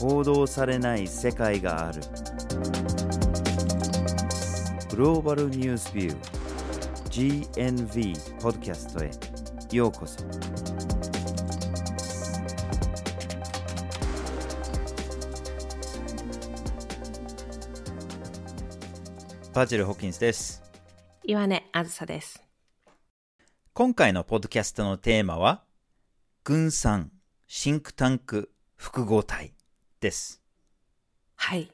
報道されない世界がある。グローバルニュースビュー GNV ポッドキャストへようこそ。バーチャル・ホッキンスです。岩根あずさです。今回のポッドキャストのテーマは軍産シンクタンク複合体ですはい。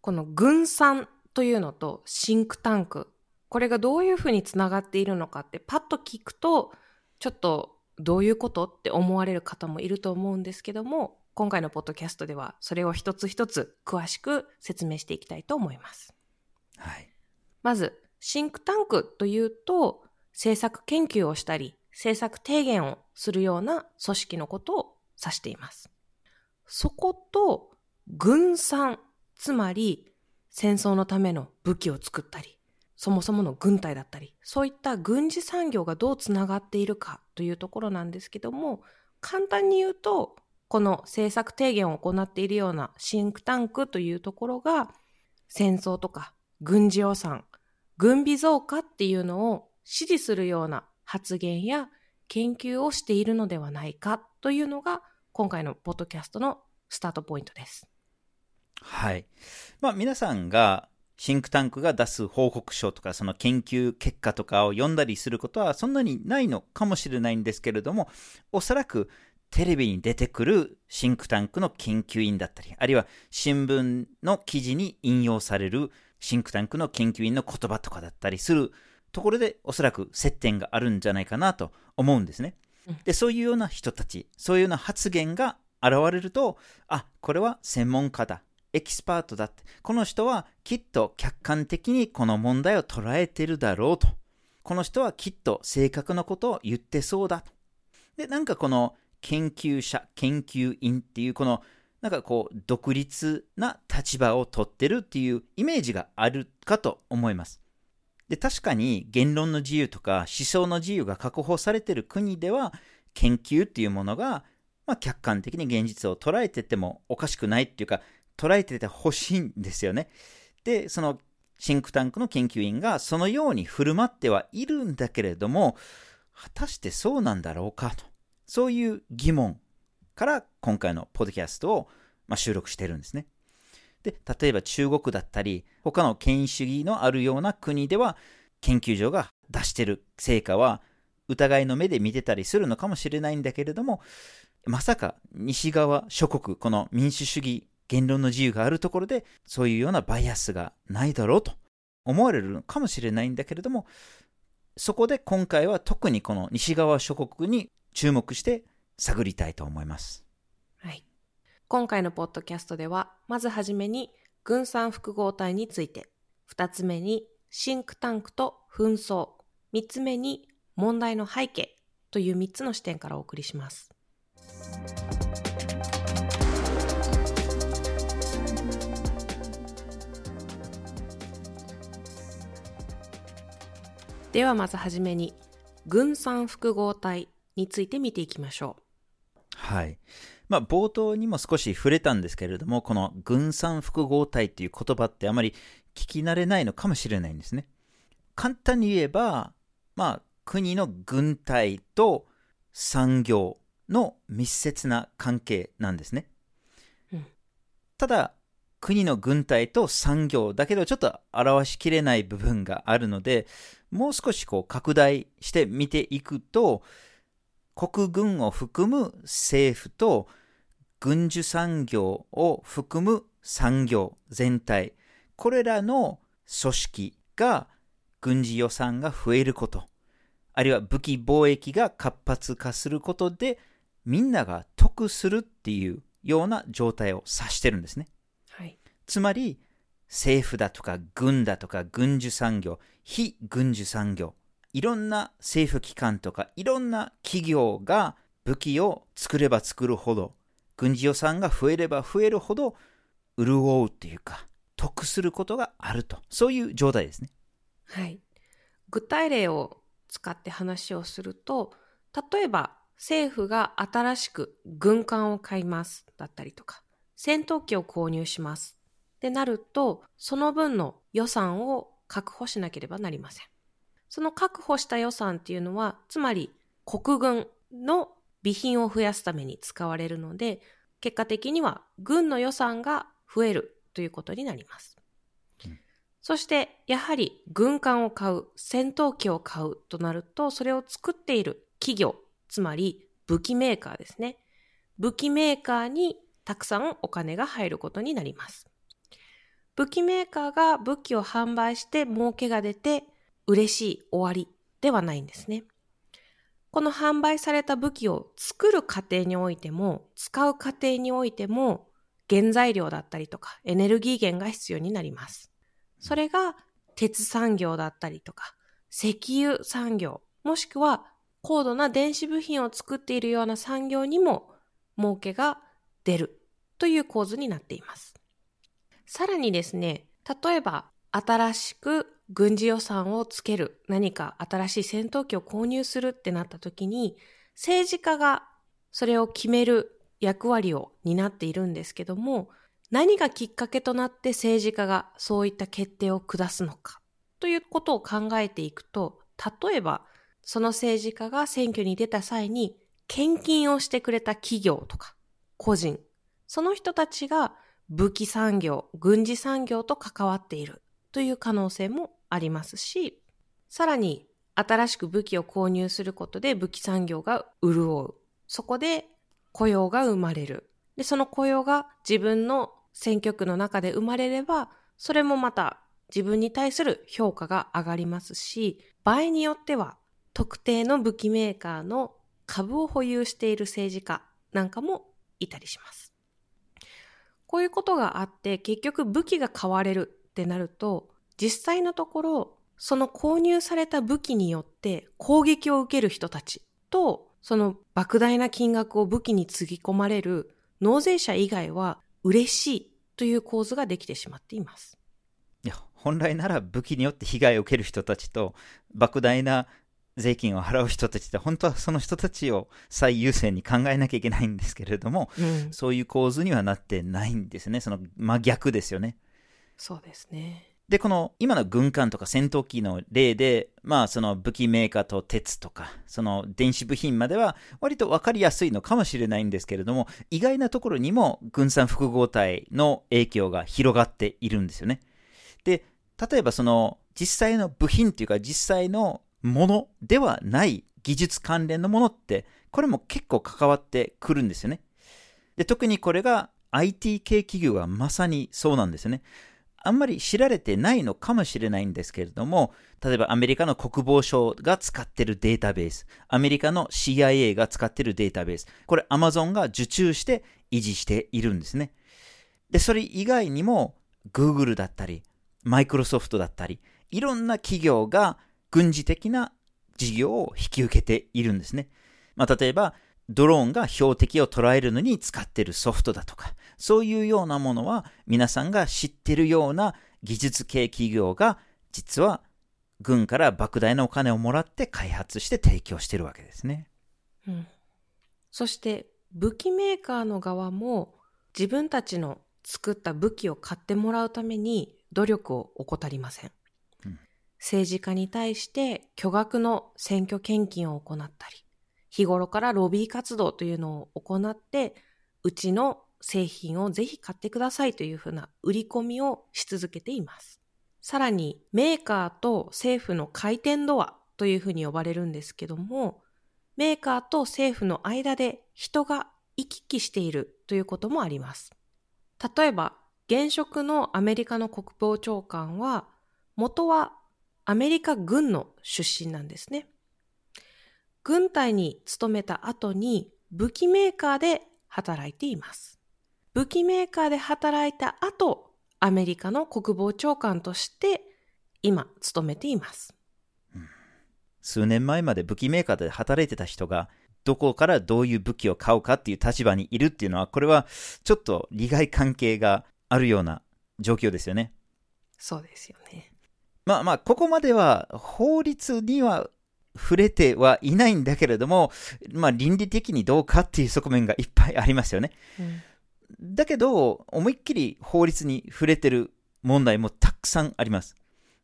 この軍産というのとシンクタンク、これがどういうふうにつながっているのかってパッと聞くと、ちょっとどういうことって思われる方もいると思うんですけども、今回のポッドキャストではそれを一つ一つ詳しく説明していきたいと思います。はいまず、シンクタンクというと、政策研究をしたり、政策提言をするような組織のことを指しています。そこと、軍産、つまり戦争のための武器を作ったり、そもそもの軍隊だったり、そういった軍事産業がどうつながっているかというところなんですけども、簡単に言うと、この政策提言を行っているようなシンクタンクというところが、戦争とか軍事予算、軍備増加っていうのを支持するような発言や研究をしているのではないかというのが今回のポッドキャストのスタートポイントです。はい。まあ皆さんがシンクタンクが出す報告書とかその研究結果とかを読んだりすることはそんなにないのかもしれないんですけれども、おそらくテレビに出てくるシンクタンクの研究員だったり、あるいは新聞の記事に引用されるシンクタンクの研究員の言葉とかだったりするところでおそらく接点があるんじゃないかなと思うんですね。で、そういうような人たち、そういうような発言が現れると、あ、これは専門家だ。エキスパートだって。この人はきっと客観的にこの問題を捉えてるだろうと。この人はきっと正確なことを言ってそうだと。で、なんかこの研究者、研究員っていうこのなんかこう独立な立場を取ってるっていうイメージがあるかと思います。で、確かに言論の自由とか思想の自由が確保されてる国では研究っていうものが、まあ、客観的に現実を捉えててもおかしくないっていうか捉えててほしいんですよね。で、そのシンクタンクの研究員がそのように振る舞ってはいるんだけれども、果たしてそうなんだろうかと。そういう疑問から今回のポッドキャストを、まあ、収録してるんですね。で、例えば中国だったり、他の権威主義のあるような国では、研究所が出してる成果は疑いの目で見てたりするのかもしれないんだけれども、まさか西側諸国、この民主主義、言論の自由があるところで、そういうようなバイアスがないだろうと思われるのかもしれないんだけれども、そこで今回は特にこの西側諸国に注目して探りたいと思います。今回のポッドキャストでは、まずはじめに軍産複合体について、二つ目にシンクタンクと紛争、三つ目に問題の背景という三つの視点からお送りします。ではまずはじめに軍産複合体について見ていきましょう。はい。まあ、冒頭にも少し触れたんですけれども、この軍産複合体っていう言葉ってあまり聞き慣れないのかもしれないんですね。簡単に言えば、まあ、国の軍隊と産業の密接な関係なんですね。うんただ、国の軍隊と産業だけではちょっと表しきれない部分があるので、もう少しこう拡大して見ていくと、国軍を含む政府と軍需産業を含む産業全体、これらの組織が軍事予算が増えること、あるいは武器貿易が活発化することで、みんなが得するっていうような状態を指してるんですね。はい。つまり、政府だとか軍だとか軍需産業、非軍需産業、いろんな政府機関とかいろんな企業が武器を作れば作るほど、軍事予算が増えれば増えるほど、潤うっていうか、得することがあると。そういう状態ですね。はい。具体例を使って話をすると、例えば政府が新しく軍艦を買いますだったりとか、戦闘機を購入します。ってなると、その分の予算を確保しなければなりません。その確保した予算っていうのは、つまり国軍の備品を増やすために使われるので、結果的には軍の予算が増えるということになります。うんそして、やはり軍艦を買う、戦闘機を買うとなると、それを作っている企業、つまり武器メーカーですね。武器メーカーにたくさんお金が入ることになります。武器メーカーが武器を販売して儲けが出て嬉しい終わりではないんですね。この販売された武器を作る過程においても、使う過程においても、原材料だったりとかエネルギー源が必要になります。それが鉄産業だったりとか、石油産業、もしくは高度な電子部品を作っているような産業にも儲けが出るという構図になっています。さらにですね、例えば新しく軍事予算をつける、何か新しい戦闘機を購入するってなった時に、政治家がそれを決める役割を担っているんですけども、何がきっかけとなって政治家がそういった決定を下すのかということを考えていくと、例えばその政治家が選挙に出た際に献金をしてくれた企業とか個人、その人たちが武器産業、軍事産業と関わっている。という可能性もありますし、さらに新しく武器を購入することで武器産業が潤う。そこで雇用が生まれる。で、その雇用が自分の選挙区の中で生まれれば、それもまた自分に対する評価が上がりますし、場合によっては特定の武器メーカーの株を保有している政治家なんかもいたりします。こういうことがあって結局武器が買われるってなると実際のところその購入された武器によって攻撃を受ける人たちとその莫大な金額を武器につぎ込まれる納税者以外は嬉しいという構図ができてしまっています。いや、本来なら武器によって被害を受ける人たちと、莫大な税金を払う人たちって、本当はその人たちを最優先に考えなきゃいけないんですけれども、うん、そういう構図にはなってないんですね。その真逆ですよね。そうですね。で、この今の軍艦とか戦闘機の例で、まあその武器メーカーと鉄とか、その電子部品までは割と分かりやすいのかもしれないんですけれども、意外なところにも軍産複合体の影響が広がっているんですよね。で、例えばその実際の部品っていうか実際のものではない技術関連のものって、これも結構関わってくるんですよね。で、特にこれが IT 系企業がまさにそうなんですよね。あんまり知られてないのかもしれないんですけれども、例えばアメリカの国防省が使っているデータベース、アメリカの CIA が使っているデータベース、これ Amazon が受注して維持しているんですね。で、それ以外にも Google だったり、Microsoft だったり、いろんな企業が軍事的な事業を引き受けているんですね。まあ、例えば、ドローンが標的を捉えるのに使っているソフトだとか、そういうようなものは皆さんが知ってるような技術系企業が実は軍から莫大なお金をもらって開発して提供してるわけですね。うん、そして武器メーカーの側も自分たちの作った武器を買ってもらうために努力を怠りません。うん政治家に対して巨額の選挙献金を行ったり、日頃からロビー活動というのを行って、うちの製品をぜひ買ってくださいというふうな売り込みをし続けています。さらに、メーカーと政府の回転ドアというふうに呼ばれるんですけども、メーカーと政府の間で人が行き来しているということもあります。例えば、現職のアメリカの国防長官は、元はアメリカ軍の出身なんですね。軍隊に勤めた後に武器メーカーで働いています。武器メーカーで働いた後、アメリカの国防長官として今勤めています。数年前まで武器メーカーで働いてた人が、どこからどういう武器を買うかっていう立場にいるっていうのは、これはちょっと利害関係があるような状況ですよね。そうですよね。まあまあ、ここまでは法律には触れてはいないんだけれども、まあ倫理的にどうかっていう側面がいっぱいありますよね。うんだけど、思いっきり法律に触れてる問題もたくさんあります。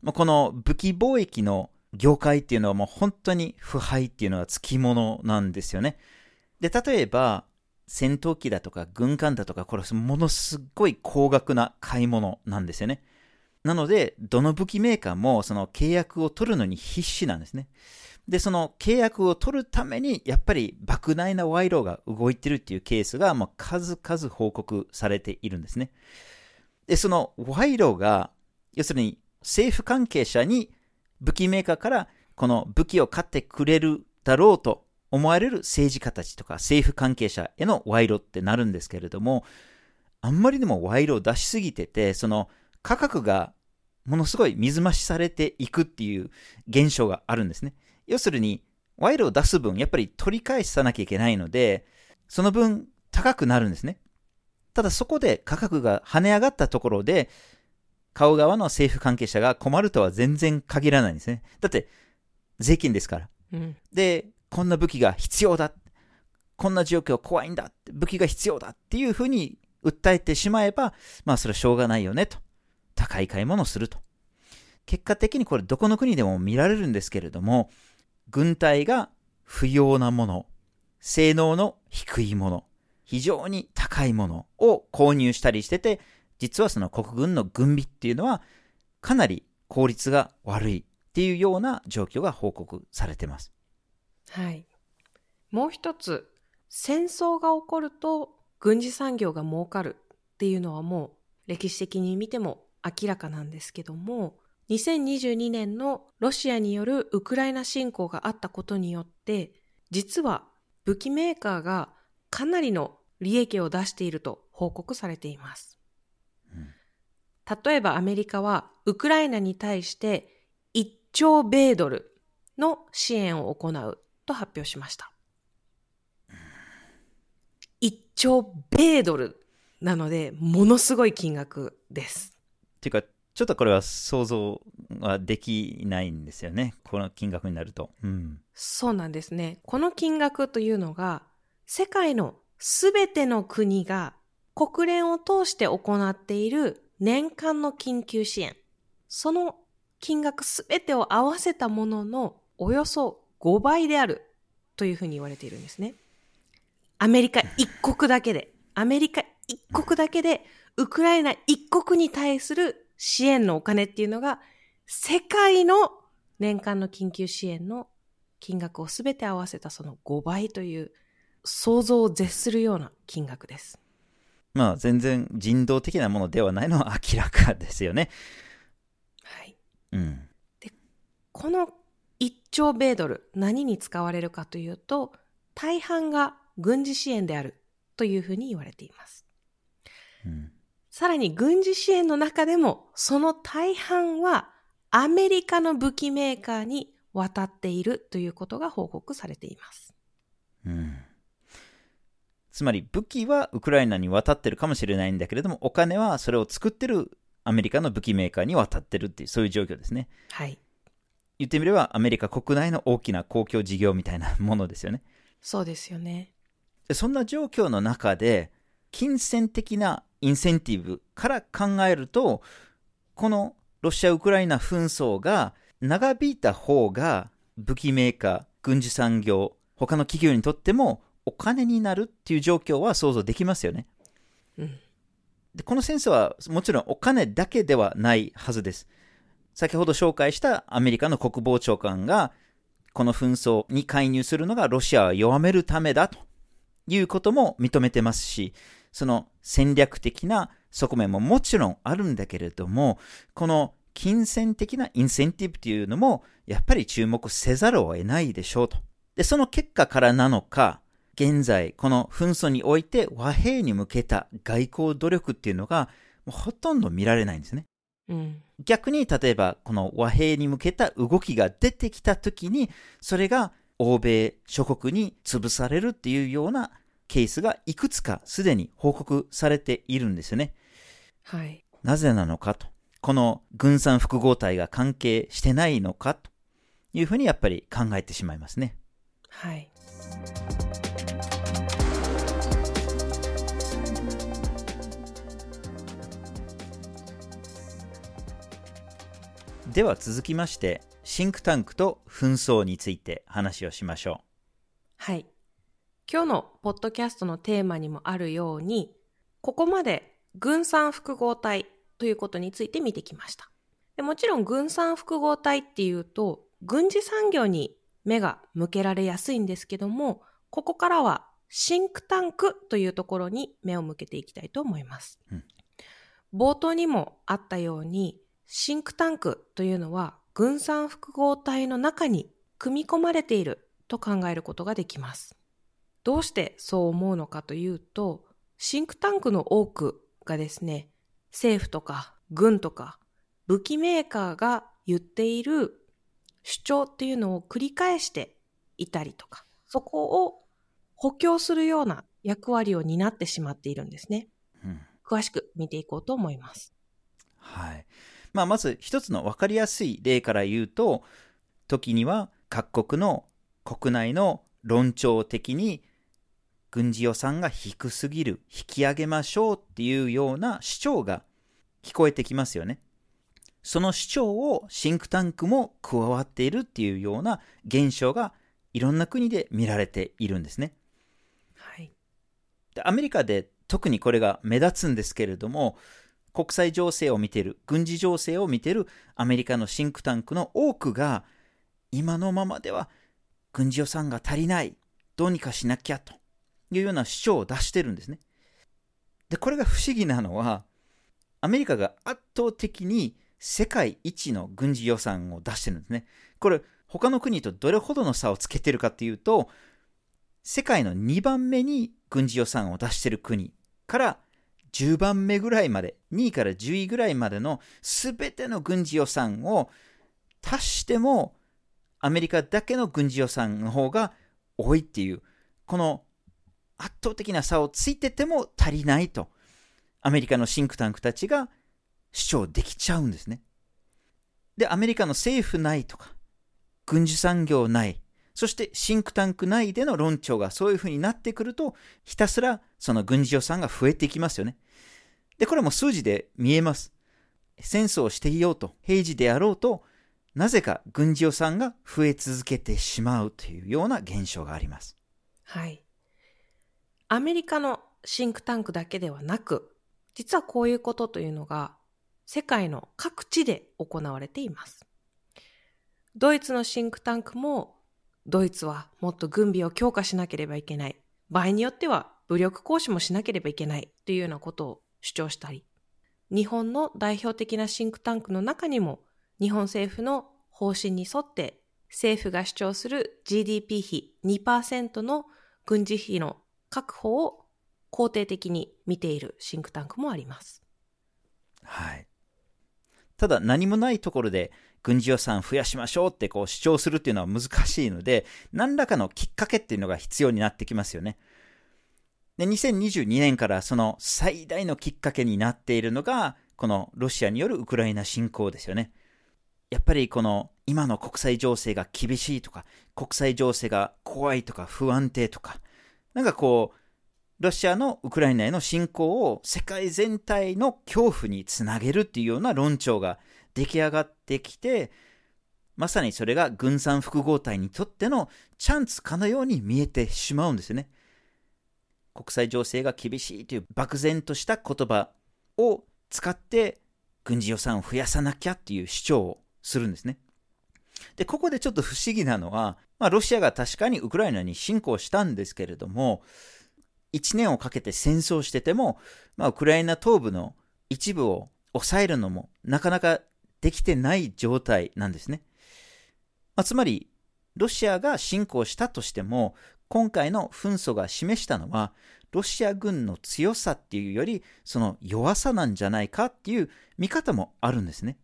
この武器貿易の業界っていうのはもう本当に腐敗っていうのはつきものなんですよね。で、例えば、戦闘機だとか軍艦だとか、これものすごい高額な買い物なんですよね。なので、どの武器メーカーもその契約を取るのに必死なんですね。で、その契約を取るために、やっぱり莫大な賄賂が動いてるっていうケースが、もう数々報告されているんですね。で、その賄賂が、要するに政府関係者に武器メーカーからこの武器を買ってくれるだろうと思われる政治家たちとか政府関係者への賄賂ってなるんですけれども、あんまりでも賄賂を出しすぎてて、その価格がものすごい水増しされていくっていう現象があるんですね。要するに、賄賂を出す分、やっぱり取り返さなきゃいけないので、その分高くなるんですね。ただそこで価格が跳ね上がったところで、買う側の政府関係者が困るとは全然限らないんですね。だって、税金ですから。うん、で、こんな武器が必要だ。こんな状況怖いんだ。武器が必要だっていうふうに訴えてしまえば、まあそれはしょうがないよねと。高い買い物をすると。結果的にこれどこの国でも見られるんですけれども、軍隊が不要なもの、性能の低いもの、非常に高いものを購入したりしてて、実はその国軍の軍備っていうのはかなり効率が悪いっていうような状況が報告されてます。はい。もう一つ、戦争が起こると軍事産業が儲かるっていうのはもう歴史的に見ても明らかなんですけども、2022年のロシアによるウクライナ侵攻があったことによって、実は武器メーカーがかなりの利益を出していると報告されています。例えばアメリカはウクライナに対して1兆米ドルの支援を行うと発表しました。1兆米ドルなので、ものすごい金額です。ていうか、ちょっとこれは想像はできないんですよね。この金額になると。うん、そうなんですね。この金額というのが、世界のすべての国が国連を通して行っている年間の緊急支援。その金額すべてを合わせたもののおよそ5倍であるというふうに言われているんですね。アメリカ一国だけで、アメリカ一国だけで、ウクライナ一国に対する支援のお金っていうのが、世界の年間の緊急支援の金額をすべて合わせたその5倍という想像を絶するような金額です。まあ全然人道的なものではないのは明らかですよね。はい。うん。で、この1兆米ドル何に使われるかというと、大半が軍事支援であるというふうに言われています。うんさらに軍事支援の中でも、その大半はアメリカの武器メーカーに渡っているということが報告されています。うん。つまり武器はウクライナに渡ってるかもしれないんだけれども、お金はそれを作ってるアメリカの武器メーカーに渡ってるっていう、そういう状況ですね。はい。言ってみれば、アメリカ国内の大きな公共事業みたいなものですよね。そうですよね。そんな状況の中で、金銭的なインセンティブから考えると、このロシア・ウクライナ紛争が長引いた方が武器メーカー、軍事産業、他の企業にとってもお金になるっていう状況は想像できますよね。うん、でこの戦争はもちろんお金だけではないはずです。先ほど紹介したアメリカの国防長官がこの紛争に介入するのがロシアを弱めるためだということも認めてますし、その戦略的な側面ももちろんあるんだけれども、この金銭的なインセンティブというのも、やっぱり注目せざるを得ないでしょうと。で、その結果からなのか、現在、この紛争において和平に向けた外交努力っていうのが、もうほとんど見られないんですね。うん、逆に、例えば、この和平に向けた動きが出てきたときに、それが欧米諸国に潰されるっていうようなケースがいくつかすでに報告されているんですよね。はい。なぜなのかと。この軍産複合体が関係してないのかというふうにやっぱり考えてしまいますね。はい。では続きましてシンクタンクと紛争について話をしましょう。はい。今日のポッドキャストのテーマにもあるように、ここまで軍産複合体ということについて見てきました。でもちろん軍産複合体っていうと、軍事産業に目が向けられやすいんですけども、ここからはシンクタンクというところに目を向けていきたいと思います。うん冒頭にもあったように、シンクタンクというのは軍産複合体の中に組み込まれていると考えることができます。どうしてそう思うのかというと、シンクタンクの多くがですね、政府とか軍とか武器メーカーが言っている主張っていうのを繰り返していたりとか、そこを補強するような役割を担ってしまっているんですね。う。うん詳しく見ていこうと思います。はい。まあ、まず一つの分かりやすい例から言うと、時には各国の国内の論調的に軍事予算が低すぎる、引き上げましょうっていうような主張が聞こえてきますよね。その主張をシンクタンクも加わっているっていうような現象がいろんな国で見られているんですね。はい。でアメリカで特にこれが目立つんですけれども、国際情勢を見ている、軍事情勢を見ているアメリカのシンクタンクの多くが、今のままでは軍事予算が足りない、どうにかしなきゃというような主張を出してるんですね。で、これが不思議なのは、アメリカが圧倒的に世界一の軍事予算を出してるんですね。これ、他の国とどれほどの差をつけてるかというと、世界の2番目に軍事予算を出してる国から10番目ぐらいまで、2位から10位ぐらいまでの全ての軍事予算を足しても、アメリカだけの軍事予算の方が多いっていう、この圧倒的な差をついてても足りないと、アメリカのシンクタンクたちが主張できちゃうんですね。で、アメリカの政府内とか、軍需産業内、そしてシンクタンク内での論調がそういうふうになってくると、ひたすらその軍事予算が増えていきますよね。で、これも数字で見えます。戦争をしていようと、平時であろうと、なぜか軍事予算が増え続けてしまうというような現象があります。はい。アメリカのシンクタンクだけではなく、実はこういうことというのが世界の各地で行われています。ドイツのシンクタンクも、ドイツはもっと軍備を強化しなければいけない。場合によっては武力行使もしなければいけないというようなことを主張したり、日本の代表的なシンクタンクの中にも、日本政府の方針に沿って政府が主張する GDP 比2%の軍事費の確保を肯定的に見ているシンクタンクもあります。はい。ただ何もないところで軍事予算増やしましょうってこう主張するっていうのは難しいので、何らかのきっかけっていうのが必要になってきますよね。で、2022年からその最大のきっかけになっているのが、このロシアによるウクライナ侵攻ですよね。やっぱりこの今の国際情勢が厳しいとか、国際情勢が怖いとか不安定とか、なんかこう、ロシアのウクライナへの侵攻を世界全体の恐怖につなげるっていうような論調が出来上がってきて、まさにそれが軍産複合体にとってのチャンスかのように見えてしまうんですよね。国際情勢が厳しいという漠然とした言葉を使って軍事予算を増やさなきゃっていう主張をするんですね。で、ここでちょっと不思議なのは、まあ、ロシアが確かにウクライナに侵攻したんですけれども、1年をかけて戦争してても、まあ、ウクライナ東部の一部を抑えるのもなかなかできてない状態なんですね。まあ、つまり、ロシアが侵攻したとしても、今回の紛争が示したのは、ロシア軍の強さっていうより、その弱さなんじゃないかっていう見方もあるんですね。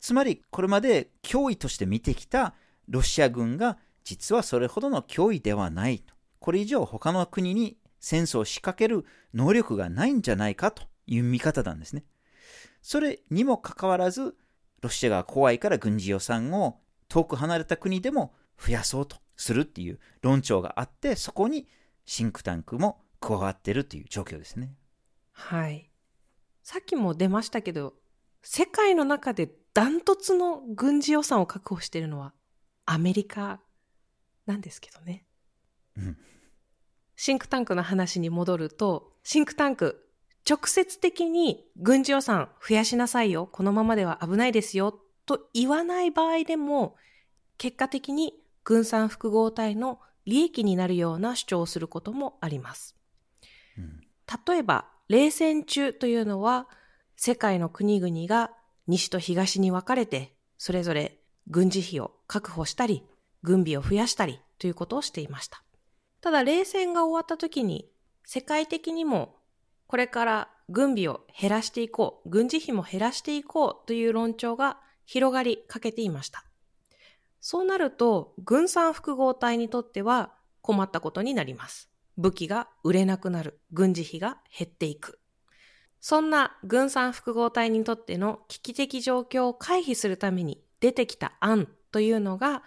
つまり、これまで脅威として見てきたロシア軍が、実はそれほどの脅威ではないと。これ以上他の国に戦争を仕掛ける能力がないんじゃないかという見方なんですね。それにもかかわらず、ロシアが怖いから軍事予算を遠く離れた国でも増やそうとするっていう論調があって、そこにシンクタンクも加わってるという状況ですね。はい。さっきも出ましたけど、世界の中でダントツの軍事予算を確保しているのはアメリカなんですけどね。うんシンクタンクの話に戻ると、シンクタンク、直接的に軍事予算増やしなさいよ、このままでは危ないですよ、と言わない場合でも、結果的に軍産複合体の利益になるような主張をすることもあります。うん例えば、冷戦中というのは、世界の国々が西と東に分かれて、それぞれ軍事費を確保したり、軍備を増やしたりということをしていました。ただ、冷戦が終わった時に、世界的にも、これから軍備を減らしていこう、軍事費も減らしていこうという論調が広がりかけていました。そうなると、軍産複合体にとっては困ったことになります。武器が売れなくなる。軍事費が減っていく。そんな軍産複合体にとっての危機的状況を回避するために出てきた案というのが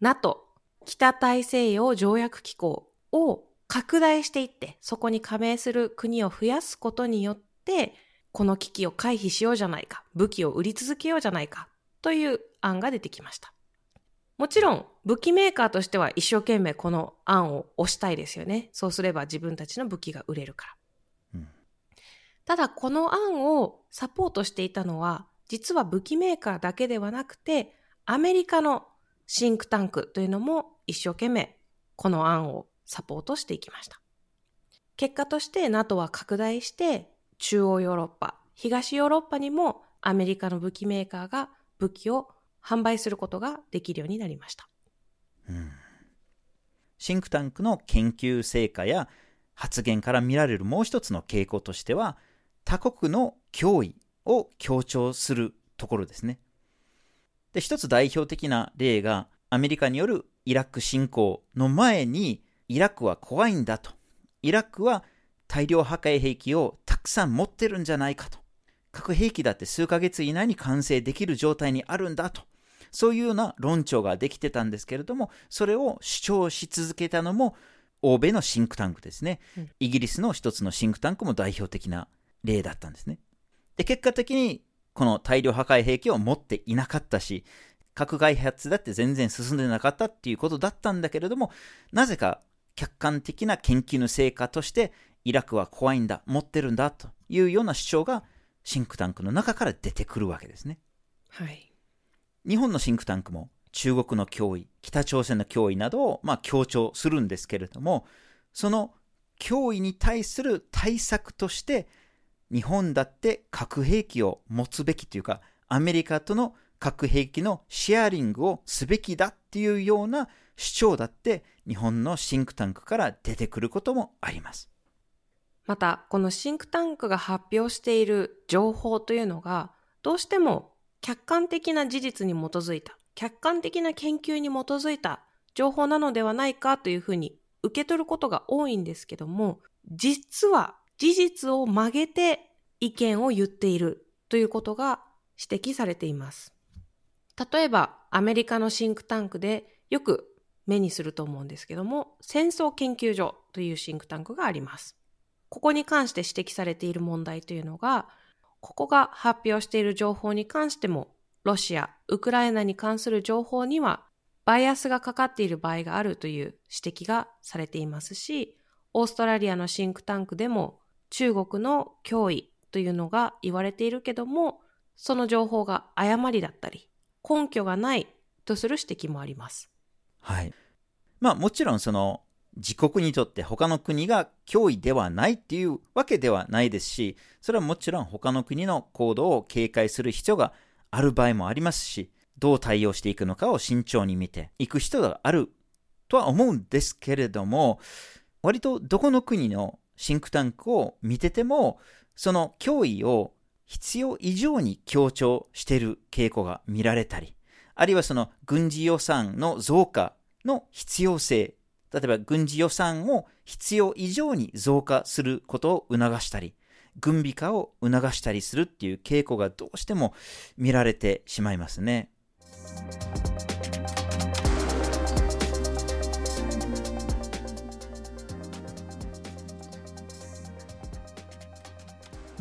NATO 北大西洋条約機構を拡大していってそこに加盟する国を増やすことによってこの危機を回避しようじゃないか武器を売り続けようじゃないかという案が出てきました。もちろん武器メーカーとしては一生懸命この案を推したいですよね。そうすれば自分たちの武器が売れるから。ただこの案をサポートしていたのは実は武器メーカーだけではなくてアメリカのシンクタンクというのも一生懸命この案をサポートしていきました。結果として NATO は拡大して中央ヨーロッパ、東ヨーロッパにもアメリカの武器メーカーが武器を販売することができるようになりました。うんシンクタンクの研究成果や発言から見られるもう一つの傾向としては他国の脅威を強調するところですね。で一つ代表的な例がアメリカによるイラク侵攻の前にイラクは怖いんだとイラクは大量破壊兵器をたくさん持ってるんじゃないかと核兵器だって数ヶ月以内に完成できる状態にあるんだとそういうような論調ができてたんですけれども、それを主張し続けたのも、欧米のシンクタンクですね。うんイギリスの一つのシンクタンクも代表的な例だったんですね。で、結果的に、この大量破壊兵器を持っていなかったし、核開発だって全然進んでなかったっていうことだったんだけれども、なぜか客観的な研究の成果として、イラクは怖いんだ、持ってるんだというような主張が、シンクタンクの中から出てくるわけですね。はい。日本のシンクタンクも中国の脅威、北朝鮮の脅威などをまあ強調するんですけれども、その脅威に対する対策として、日本だって核兵器を持つべきというか、アメリカとの核兵器のシェアリングをすべきだっていうような主張だって日本のシンクタンクから出てくることもあります。また、このシンクタンクが発表している情報というのが、どうしても客観的な事実に基づいた、客観的な研究に基づいた情報なのではないかというふうに受け取ることが多いんですけども、実は事実を曲げて意見を言っているということが指摘されています。例えば、アメリカのシンクタンクでよく目にすると思うんですけども、戦争研究所というシンクタンクがあります。ここに関して指摘されている問題というのが、ここが発表している情報に関しても、ロシア、ウクライナに関する情報には、バイアスがかかっている場合があるという指摘がされていますし、オーストラリアのシンクタンクでも、中国の脅威というのが言われているけども、その情報が誤りだったり、根拠がないとする指摘もあります。はい。まあもちろんその自国にとって他の国が脅威ではないっていうわけではないですし、それはもちろん他の国の行動を警戒する必要がある場合もありますし、どう対応していくのかを慎重に見ていく必要があるとは思うんですけれども、割とどこの国のシンクタンクを見てても、その脅威を必要以上に強調している傾向が見られたり、あるいはその軍事予算の増加の必要性、例えば軍事予算を必要以上に増加することを促したり、軍備化を促したりするっていう傾向がどうしても見られてしまいますね。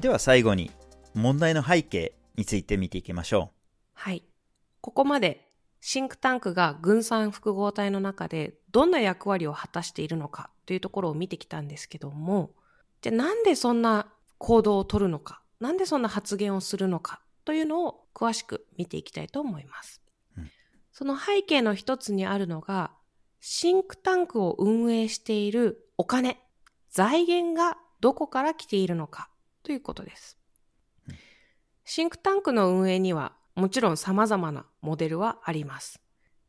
では最後に問題の背景について見ていきましょはい。ここまでシンクタンクが軍産複合体の中でどんな役割を果たしているのかというところを見てきたんですけども、じゃあなんでそんな行動をとるのか、なんでそんな発言をするのかというのを詳しく見ていきたいと思います。うん、その背景の一つにあるのが、シンクタンクを運営しているお金、財源がどこから来ているのかということです。シンクタンクの運営にはもちろん様々なモデルはあります。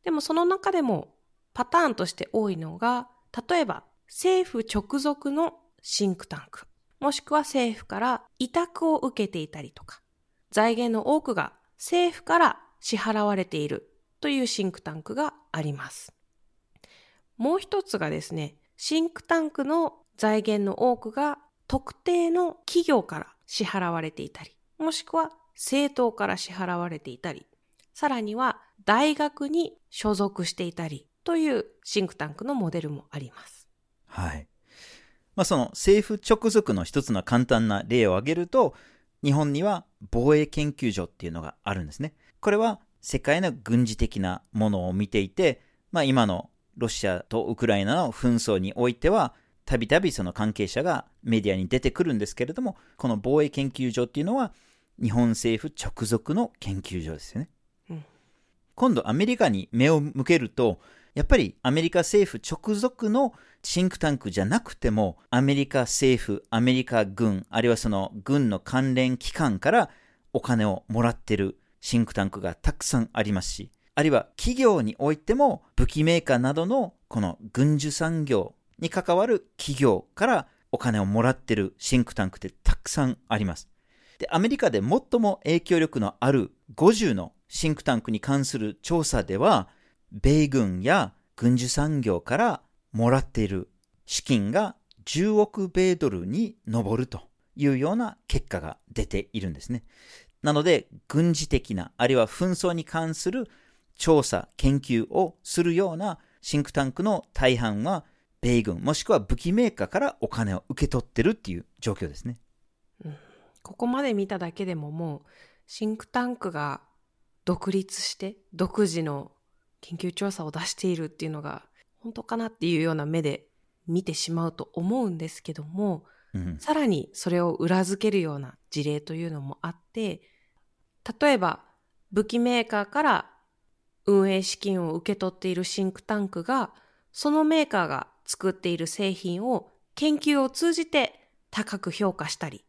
でもその中でもパターンとして多いのが、例えば政府直属のシンクタンク、もしくは政府から委託を受けていたりとか、財源の多くが政府から支払われているというシンクタンクがあります。もう一つがですね、シンクタンクの財源の多くが特定の企業から支払われていたり、もしくは政党から支払われていたり、さらには大学に所属していたりというシンクタンクのモデルもあります。はい。まあその政府直属の一つの簡単な例を挙げると、日本には防衛研究所っていうのがあるんですね。これは世界の軍事的なものを見ていて、まあ今のロシアとウクライナの紛争においては、たびたびその関係者がメディアに出てくるんですけれども、この防衛研究所っていうのは、日本政府直属の研究所ですよね。うん、今度アメリカに目を向けると、やっぱりアメリカ政府直属のシンクタンクじゃなくても、アメリカ政府、アメリカ軍、あるいはその軍の関連機関からお金をもらってるシンクタンクがたくさんありますし、あるいは企業においても武器メーカーなどのこの軍需産業に関わる企業からお金をもらってるシンクタンクってたくさんあります。で、アメリカで最も影響力のある50のシンクタンクに関する調査では、米軍や軍需産業からもらっている資金が10億米ドルに上るというような結果が出ているんですね。なので、軍事的な、あるいは紛争に関する調査、研究をするようなシンクタンクの大半は、米軍もしくは武器メーカーからお金を受け取ってるっていう状況ですね。うんここまで見ただけでももうシンクタンクが独立して独自の研究調査を出しているっていうのが本当かなっていうような目で見てしまうと思うんですけども、うん、さらにそれを裏付けるような事例というのもあって例えば武器メーカーから運営資金を受け取っているシンクタンクがそのメーカーが作っている製品を研究を通じて高く評価したり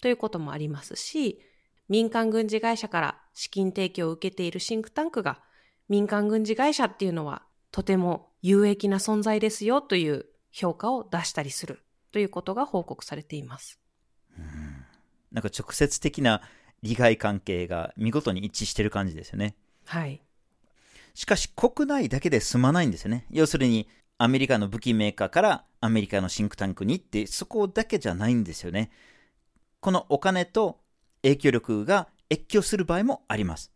ということもありますし、民間軍事会社から資金提供を受けているシンクタンクが、民間軍事会社っていうのはとても有益な存在ですよという評価を出したりするということが報告されています。うんなんか直接的な利害関係が見事に一致してる感じですよね。はい。しかし国内だけで済まないんですよね。要するにアメリカの武器メーカーからアメリカのシンクタンクにってそこだけじゃないんですよね。このお金と影響力が越境する場合もあります。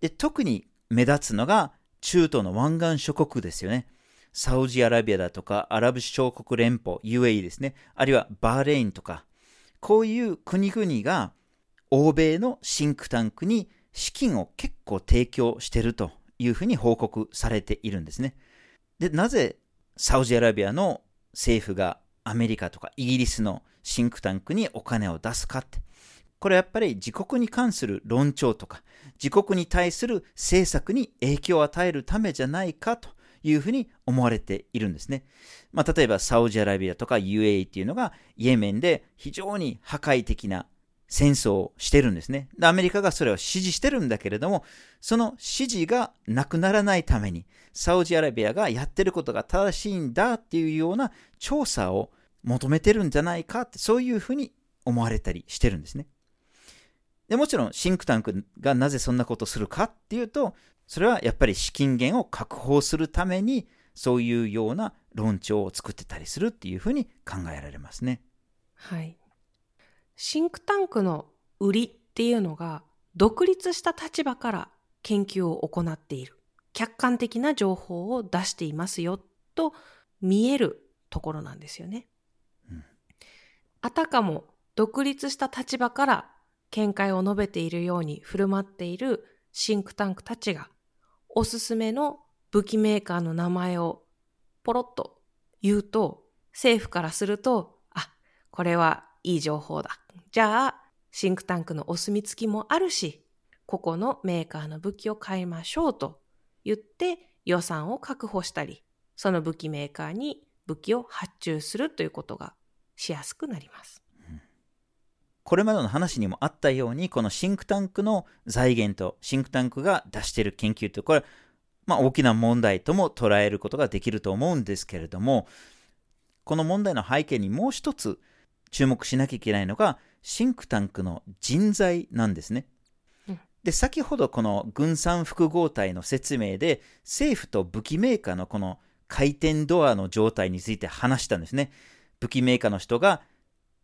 で、特に目立つのが中東の湾岸諸国ですよね。サウジアラビアだとか、アラブ首長国連邦、UAE ですね。あるいはバーレインとか、こういう国々が欧米のシンクタンクに資金を結構提供してるというふうに報告されているんですね。で、なぜサウジアラビアの政府がアメリカとかイギリスのシンクタンクにお金を出すかって。これやっぱり自国に関する論調とか、自国に対する政策に影響を与えるためじゃないかというふうに思われているんですね。まあ、例えばサウジアラビアとか UAE っていうのがイエメンで非常に破壊的な戦争をしてるんですね。アメリカがそれを支持してるんだけれども、その支持がなくならないために、サウジアラビアがやってることが正しいんだっていうような調査を求めてるんじゃないかって、そういうふうに思われたりしてるんですね。でもちろん、シンクタンクがなぜそんなことをするかっていうと、それはやっぱり資金源を確保するために、そういうような論調を作ってたりするっていうふうに考えられますね。はい。シンクタンクの売りっていうのが、独立した立場から研究を行っている。客観的な情報を出していますよと見えるところなんですよね。あたかも独立した立場から見解を述べているように振る舞っているシンクタンクたちがおすすめの武器メーカーの名前をポロッと言うと、政府からすると、あ、これはいい情報だ。じゃあ、シンクタンクのお墨付きもあるし、ここのメーカーの武器を買いましょうと言って予算を確保したり、その武器メーカーに武器を発注するということがしやすくなります。これまでの話にもあったように、このシンクタンクの財源とシンクタンクが出している研究と、これ、まあ大きな問題とも捉えることができると思うんですけれども、この問題の背景にもう一つ注目しなきゃいけないのが、シンクタンクの人材なんですね。で、先ほどこの軍産複合体の説明で、政府と武器メーカーのこの回転ドアの状態について話したんですね。武器メーカーの人が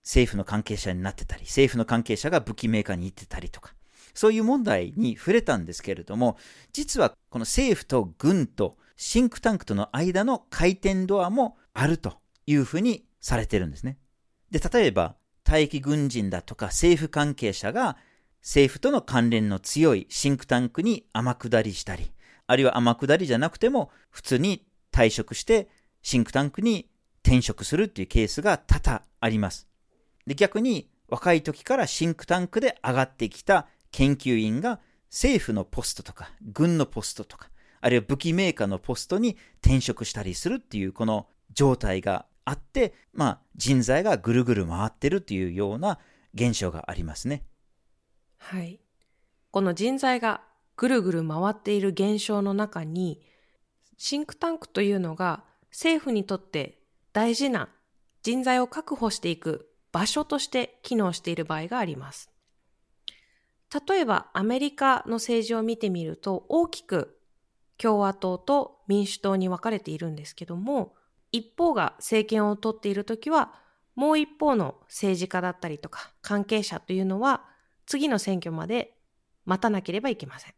政府の関係者になってたり、政府の関係者が武器メーカーに行ってたりとか、そういう問題に触れたんですけれども、実はこの政府と軍とシンクタンクとの間の回転ドアもあるというふうにされてるんですね。で、例えば、退役軍人だとか政府関係者が政府との関連の強いシンクタンクに天下りしたり、あるいは天下りじゃなくても普通に退職してシンクタンクに転職するっていうケースが多々あります。で、逆に若い時からシンクタンクで上がってきた研究員が政府のポストとか軍のポストとか、あるいは武器メーカーのポストに転職したりするっていうこの状態があって、まあ、人材がぐるぐる回ってるというような現象がありますね。はい。この人材がぐるぐる回っている現象の中に、シンクタンクというのが政府にとって大事な人材を確保していく場所として機能している場合があります。例えばアメリカの政治を見てみると大きく共和党と民主党に分かれているんですけども、一方が政権を取っている時は、もう一方の政治家だったりとか関係者というのは、次の選挙まで待たなければいけません。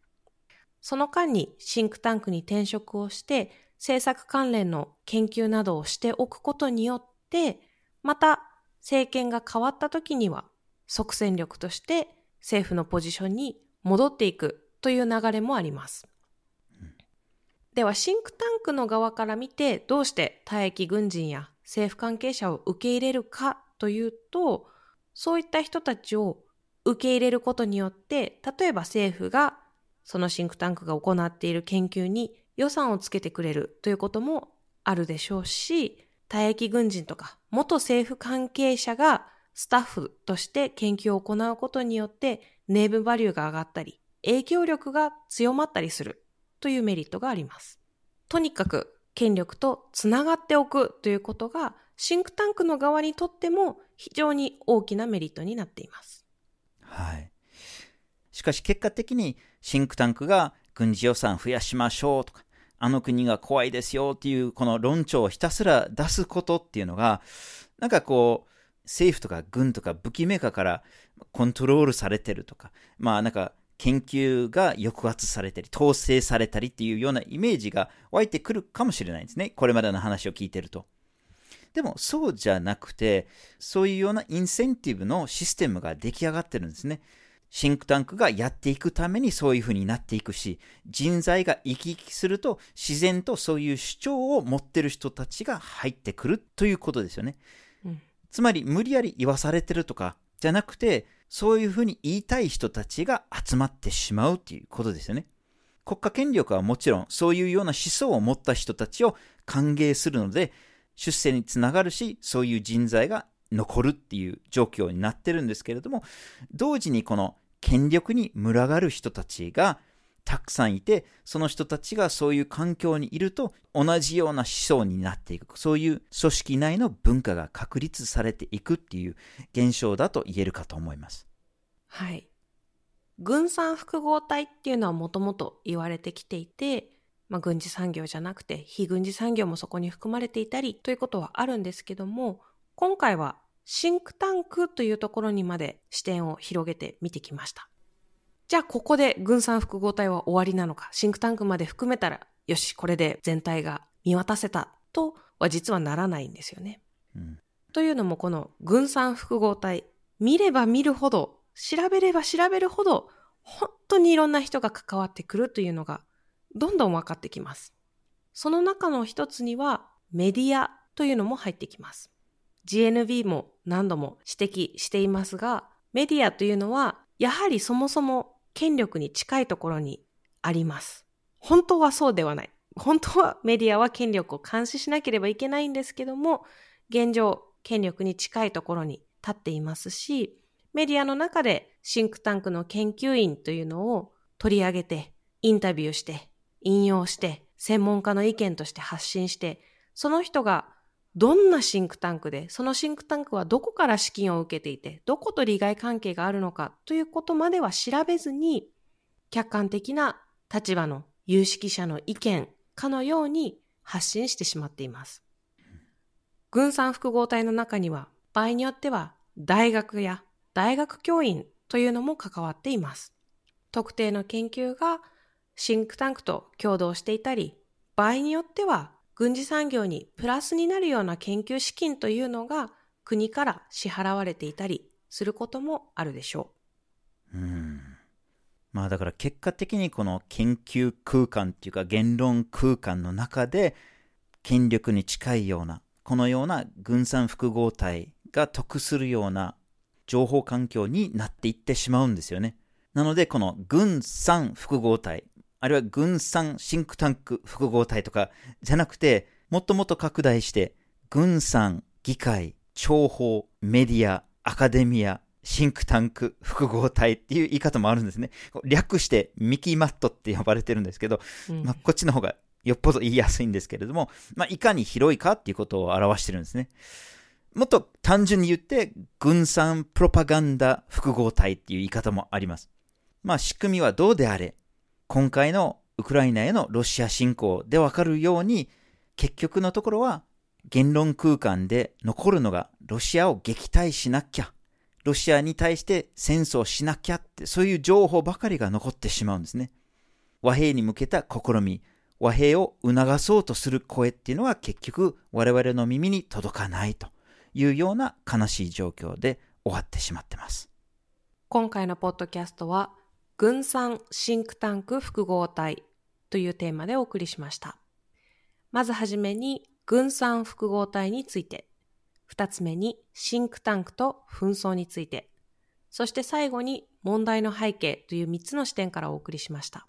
その間にシンクタンクに転職をして、政策関連の研究などをしておくことによって、また政権が変わった時には即戦力として政府のポジションに戻っていくという流れもあります。では、シンクタンクの側から見て、どうして退役軍人や政府関係者を受け入れるかというと、そういった人たちを受け入れることによって、例えば政府がそのシンクタンクが行っている研究に予算をつけてくれるということもあるでしょうし、退役軍人とか元政府関係者がスタッフとして研究を行うことによってネームバリューが上がったり、影響力が強まったりする。というメリットがあります。とにかく権力とつながっておくということがシンクタンクの側にとっても非常に大きなメリットになっています。はい。しかし結果的にシンクタンクが軍事予算増やしましょうとか、あの国が怖いですよっていうこの論調をひたすら出すことっていうのが、なんかこう、政府とか軍とか武器メーカーからコントロールされてるとか、まあなんか研究が抑圧されたり、統制されたりっていうようなイメージが湧いてくるかもしれないんですね。これまでの話を聞いてると。でも、そうじゃなくて、そういうようなインセンティブのシステムが出来上がってるんですね。シンクタンクがやっていくためにそういうふうになっていくし、人材が生き生きすると自然とそういう主張を持ってる人たちが入ってくるということですよね。うん、つまり無理やり言わされてるとかじゃなくて、そういうふうに言いたい人たちが集まってしまうということですよね。国家権力はもちろんそういうような思想を持った人たちを歓迎するので、出世につながるし、そういう人材が残るっていう状況になってるんですけれども、同時にこの権力に群がる人たちがたくさんいて、その人たちがそういう環境にいると同じような思想になっていく。そういう組織内の文化が確立されていくっていう現象だと言えるかと思います。はい。軍産複合体っていうのはもともと言われてきていて、まあ、軍事産業じゃなくて非軍事産業もそこに含まれていたりということはあるんですけども、今回はシンクタンクというところにまで視点を広げて見てきました。じゃあここで軍産複合体は終わりなのか、シンクタンクまで含めたら、よし、これで全体が見渡せたとは実はならないんですよね。うん、というのもこの軍産複合体、見れば見るほど、調べれば調べるほど、本当にいろんな人が関わってくるというのがどんどん分かってきます。その中の一つにはメディアというのも入ってきます。GNB も何度も指摘していますが、メディアというのはやはりそもそも権力に近いところにあります。本当はそうではない。本当はメディアは権力を監視しなければいけないんですけども、現状、権力に近いところに立っていますし、メディアの中でシンクタンクの研究員というのを取り上げて、インタビューして、引用して、専門家の意見として発信して、その人がどんなシンクタンクで、そのシンクタンクはどこから資金を受けていて、どこと利害関係があるのかということまでは調べずに、客観的な立場の有識者の意見かのように発信してしまっています。軍産複合体の中には、場合によっては大学や大学教員というのも関わっています。特定の研究がシンクタンクと共同していたり、場合によっては軍事産業にプラスになるような研究資金というのが国から支払われていたりすることもあるでしょう。うんまあだから結果的にこの研究空間っていうか言論空間の中で権力に近いようなこのような軍産複合体が得するような情報環境になっていってしまうんですよね。なのでこの軍産複合体あるいは軍産シンクタンク複合体とかじゃなくてもっともっと拡大して軍産議会諜報メディアアカデミアシンクタンク複合体っていう言い方もあるんですね。略してミキマットって呼ばれてるんですけど、うん、まあ、こっちの方がよっぽど言いやすいんですけれども、まあ、いかに広いかっていうことを表してるんですね。もっと単純に言って、軍産プロパガンダ複合体っていう言い方もあります。まあ仕組みはどうであれ、今回のウクライナへのロシア侵攻でわかるように、結局のところは言論空間で残るのがロシアを撃退しなきゃロシアに対して戦争しなきゃって、そういう情報ばかりが残ってしまうんですね。和平に向けた試み、和平を促そうとする声っていうのは結局我々の耳に届かないというような悲しい状況で終わってしまってます。今回のポッドキャストは、軍産シンクタンク複合体というテーマでお送りしました。まずはじめに、軍産複合体について二つ目にシンクタンクと紛争について、そして最後に問題の背景という三つの視点からお送りしました。